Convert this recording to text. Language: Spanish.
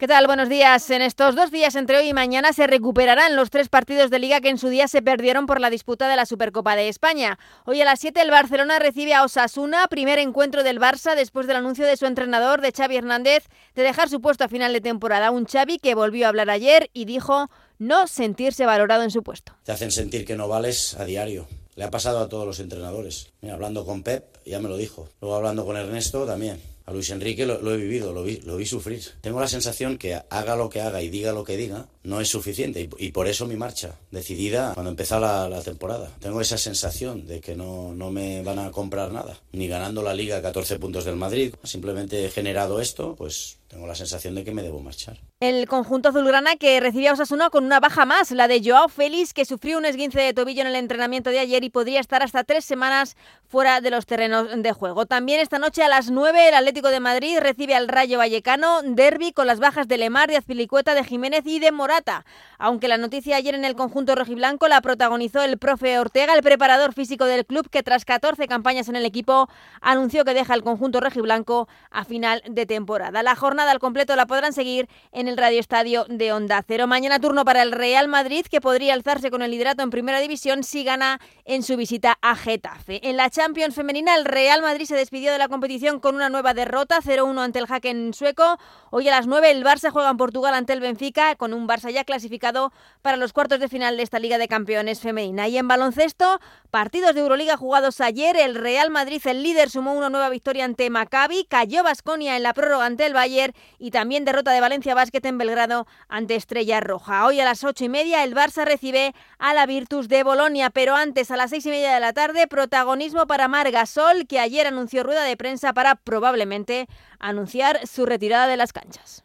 ¿Qué tal? Buenos días. En estos dos días, entre hoy y mañana, se recuperarán los tres partidos de liga que en su día se perdieron por la disputa de la Supercopa de España. Hoy a las 7 el Barcelona recibe a Osasuna, primer encuentro del Barça después del anuncio de su entrenador, de Xavi Hernández, de dejar su puesto a final de temporada. Un Xavi que volvió a hablar ayer y dijo no sentirse valorado en su puesto. Te hacen sentir que no vales a diario. Le ha pasado a todos los entrenadores. Mira, hablando con Pep, ya me lo dijo. Luego hablando con Ernesto también. A Luis Enrique lo, he vivido, lo vi, lo vi sufrir. Tengo la sensación que haga lo que haga y diga lo que diga, no es suficiente. Y, por eso mi marcha, decidida cuando empezó la, temporada. Tengo esa sensación de que no, no me van a comprar nada. Ni ganando la liga 14 puntos del Madrid. Simplemente he generado esto, pues tengo la sensación de que me debo marchar. El conjunto azulgrana que recibía a Osasuna con una baja más, la de Joao Félix, que sufrió un esguince de tobillo en el entrenamiento de ayer y podría estar hasta tres semanas fuera de los terrenos de juego. También esta noche a las 9 el Atlético de Madrid recibe al Rayo Vallecano, derby con las bajas de Lemar, de Azpilicueta, de Jiménez y de Morata. Aunque la noticia ayer en el conjunto rojiblanco la protagonizó el profe Ortega, el preparador físico del club, que tras 14 campañas en el equipo anunció que deja el conjunto rojiblanco a final de temporada. La jornada al completo la podrán seguir en el Radio Estadio de Onda Cero. Mañana turno para el Real Madrid, que podría alzarse con el liderato en Primera División si gana en su visita a Getafe. En la Champions femenina, el Real Madrid se despidió de la competición con una nueva derrota, 0-1 ante el en sueco. Hoy a las 9 el Barça juega en Portugal ante el Benfica, con un Barça ya clasificado para los cuartos de final de esta Liga de Campeones femenina. Y en baloncesto, partidos de Euroliga jugados ayer, el Real Madrid, el líder, sumó una nueva victoria ante Maccabi, cayó Basconia en la prórroga ante el Bayern y también derrota de Valencia Basket en Belgrado ante Estrella Roja. Hoy a las ocho y media el Barça recibe a la Virtus de Bolonia, pero antes a las seis y media de la tarde protagonismo para Marga Sol, que ayer anunció rueda de prensa para probablemente anunciar su retirada de las canchas.